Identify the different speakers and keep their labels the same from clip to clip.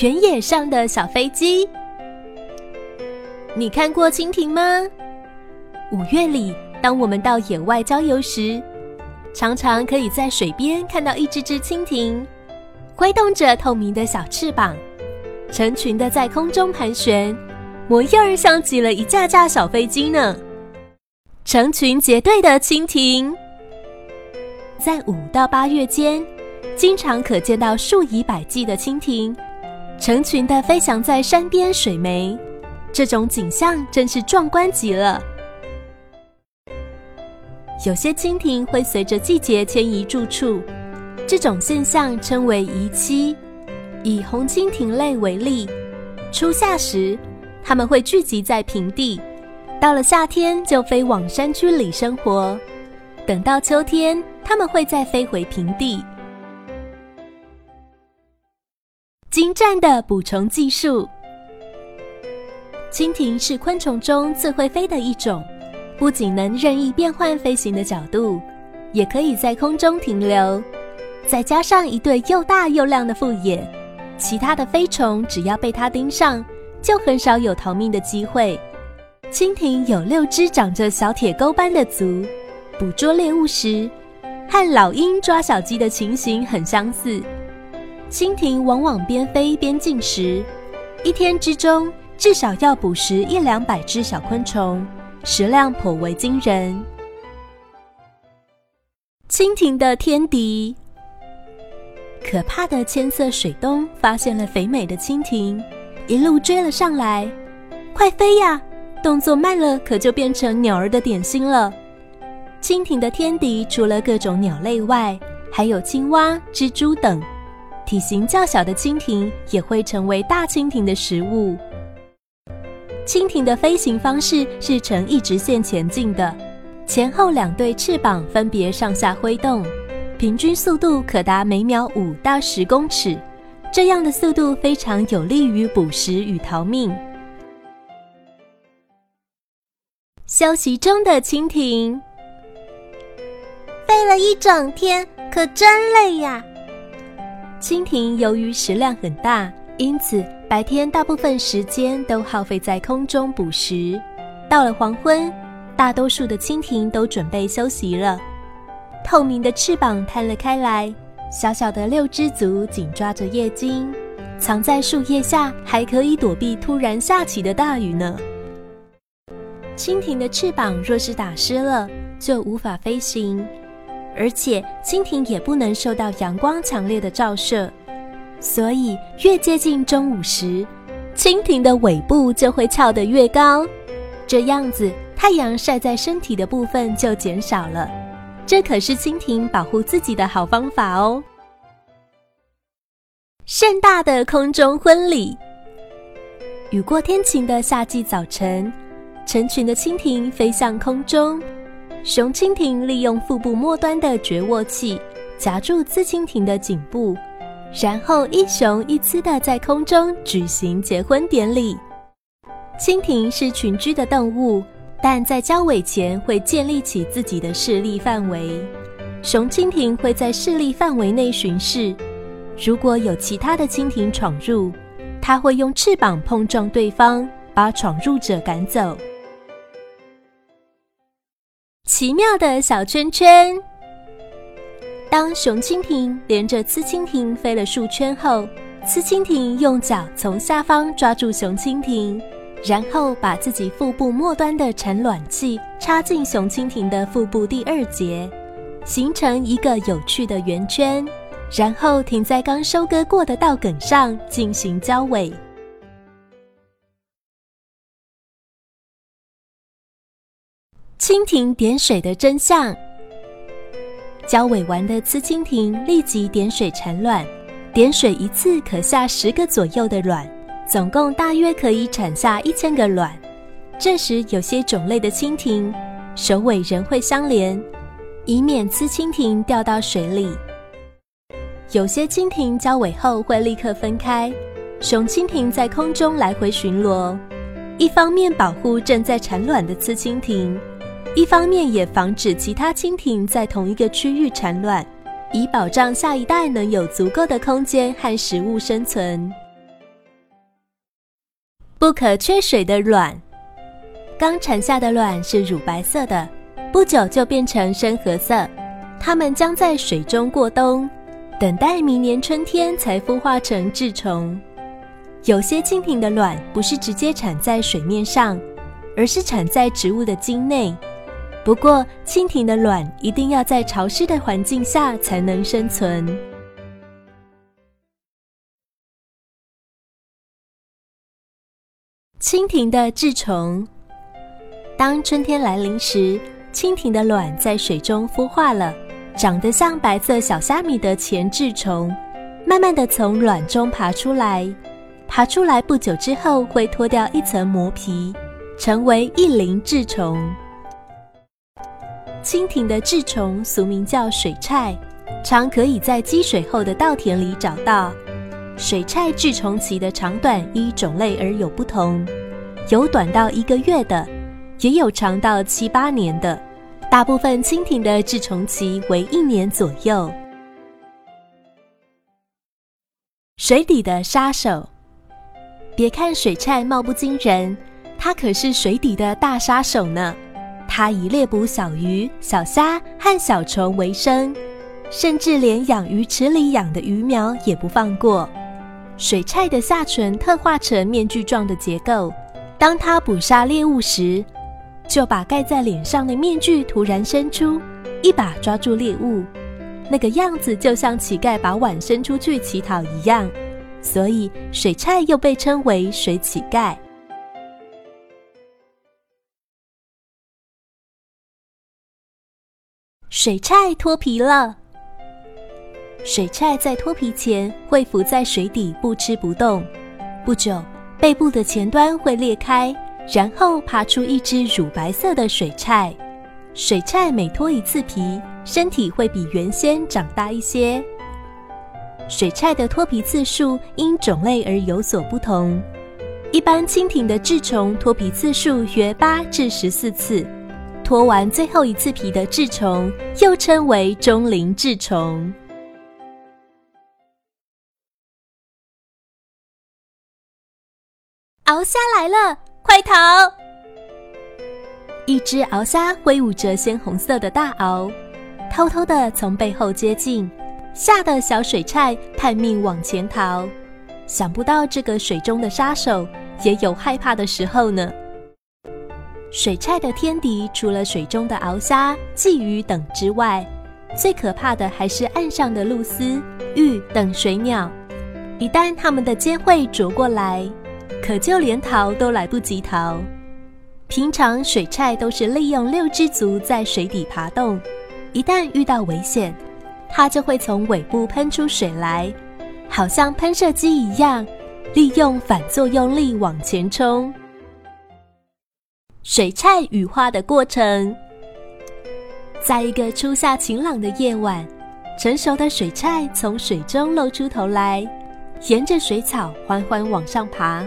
Speaker 1: 原野上的小飞机，你看过蜻蜓吗？五月里，当我们到野外郊游时，常常可以在水边看到一只只蜻蜓。挥动着透明的小翅膀，成群的在空中盘旋，模样儿像极了一架架小飞机呢。成群结队的蜻蜓，在五到八月间，经常可见到数以百计的蜻蜓，成群的飞翔在山边水湄，这种景象真是壮观极了。有些蜻蜓会随着季节迁移住处。这种现象称为移栖。以红蜻蜓类为例，初夏时，它们会聚集在平地；到了夏天，就飞往山区里生活；等到秋天，它们会再飞回平地。精湛的捕虫技术。蜻蜓是昆虫中最会飞的一种，不仅能任意变换飞行的角度，也可以在空中停留。再加上一对又大又亮的复眼，其他的飞虫只要被它盯上，就很少有逃命的机会。蜻蜓有六只长着小铁钩般的足，捕捉猎物时，和老鹰抓小鸡的情形很相似。蜻蜓往往边飞边进食，一天之中至少要捕食一两百只小昆虫，食量颇为惊人。蜻蜓的天敌。可怕的千色水东发现了肥美的蜻蜓，一路追了上来。快飞呀！动作慢了，可就变成鸟儿的点心了。蜻蜓的天敌除了各种鸟类外，还有青蛙、蜘蛛等。体型较小的蜻蜓也会成为大蜻蜓的食物。蜻蜓的飞行方式是呈一直线前进的，前后两对翅膀分别上下挥动。平均速度可达每秒五到十公尺，这样的速度非常有利于捕食与逃命。休息中的蜻蜓
Speaker 2: 飞了一整天，可真累呀。
Speaker 1: 蜻蜓由于食量很大，因此白天大部分时间都耗费在空中捕食。到了黄昏，大多数的蜻蜓都准备休息了。透明的翅膀摊了开来，小小的六只足紧抓着叶茎，藏在树叶下，还可以躲避突然下起的大雨呢。蜻蜓的翅膀若是打湿了，就无法飞行，而且蜻蜓也不能受到阳光强烈的照射，所以越接近中午时，蜻蜓的尾部就会翘得越高，这样子太阳晒在身体的部分就减少了。这可是蜻蜓保护自己的好方法哦！盛大的空中婚礼，雨过天晴的夏季早晨，成群的蜻蜓飞向空中。雄蜻蜓利用腹部末端的绝握器夹住雌蜻蜓的颈部，然后一雄一雌的在空中举行结婚典礼。蜻蜓是群居的动物。但在交尾前会建立起自己的势力范围。雄蜻蜓会在势力范围内巡视，如果有其他的蜻蜓闯入，它会用翅膀碰撞对方，把闯入者赶走。奇妙的小圈圈。当雄蜻蜓连着雌蜻蜓飞了数圈后，雌蜻蜓用脚从下方抓住雄蜻蜓。然后把自己腹部末端的产卵器插进雄蜻蜓的腹部第二节，形成一个有趣的圆圈，然后停在刚收割过的稻梗上进行交尾。蜻蜓点水的真相。交尾完的雌蜻蜓立即点水产卵，点水一次可下十个左右的卵，总共大约可以产下一千个卵。这时，有些种类的蜻蜓首尾仍会相连，以免雌蜻蜓掉到水里。有些蜻蜓交尾后会立刻分开，雄蜻蜓在空中来回巡逻，一方面保护正在产卵的雌蜻蜓，一方面也防止其他蜻蜓在同一个区域产卵，以保障下一代能有足够的空间和食物生存。不可缺水的卵，刚产下的卵是乳白色的，不久就变成深褐色，它们将在水中过冬。等待明年春天才孵化成稚虫。有些蜻蜓的卵不是直接产在水面上，而是产在植物的茎内。不过，蜻蜓的卵一定要在潮湿的环境下才能生存。蜻蜓的稚虫，当春天来临时，蜻蜓的卵在水中孵化了。长得像白色小虾米的前稚虫，慢慢的从卵中爬出来。爬出来不久之后，会脱掉一层膜皮，成为一鳞稚虫。蜻蜓的稚虫俗名叫水菜，常可以在积水后的稻田里找到。水菜稚虫期的长短依种类而有不同，有短到一个月的，也有长到七八年的。大部分蜻蜓的稚虫期为一年左右。水底的杀手，别看水菜貌不惊人，它可是水底的大杀手呢。它以猎捕小鱼、小虾和小虫为生，甚至连养鱼池里养的鱼苗也不放过。水菜的下唇特化成面具状的结构，当它捕杀猎物时。就把盖在脸上的面具突然伸出，一把抓住猎物，那个样子就像乞丐把碗伸出去乞讨一样，所以水菜又被称为水乞丐。水菜脱皮了，水菜在脱皮前会浮在水底不吃不动，不久背部的前端会裂开。然后爬出一只乳白色的水菜。水菜每脱一次皮，身体会比原先长大一些。水菜的脱皮次数因种类而有所不同。一般蜻蜓的稚虫脱皮次数约八至十四次。脱完最后一次皮的稚虫又称为中龄稚虫。
Speaker 2: 鳌虾来了！快逃！
Speaker 1: 一只鳌虾挥舞着鲜红色的大鳌，偷偷的从背后接近，吓得小水菜叛命往前逃。想不到这个水中的杀手也有害怕的时候呢。水菜的天敌除了水中的鳌虾、鲫鱼等之外，最可怕的还是岸上的鹭鸶、鹬等水鸟。一旦它们的尖喙啄过来，可就连逃都来不及逃。平常水菜都是利用六只足在水底爬动，一旦遇到危险，它就会从尾部喷出水来，好像喷射机一样，利用反作用力往前冲。水菜羽化的过程，在一个初夏晴朗的夜晚，成熟的水菜从水中露出头来，沿着水草缓缓往上爬。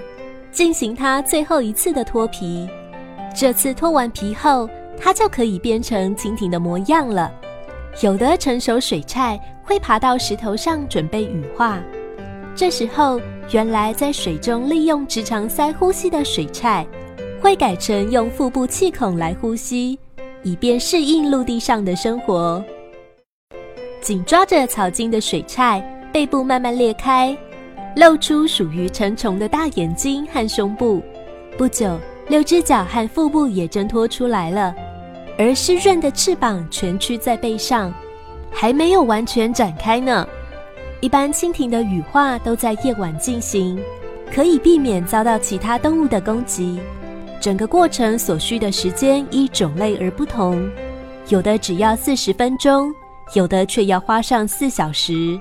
Speaker 1: 进行它最后一次的脱皮，这次脱完皮后，它就可以变成蜻蜓的模样了。有的成熟水菜会爬到石头上准备羽化，这时候原来在水中利用直肠鳃呼吸的水菜，会改成用腹部气孔来呼吸，以便适应陆地上的生活。紧抓着草茎的水菜，背部慢慢裂开。露出属于成虫的大眼睛和胸部，不久，六只脚和腹部也挣脱出来了，而湿润的翅膀蜷曲在背上，还没有完全展开呢。一般蜻蜓的羽化都在夜晚进行，可以避免遭到其他动物的攻击。整个过程所需的时间依种类而不同，有的只要四十分钟，有的却要花上四小时。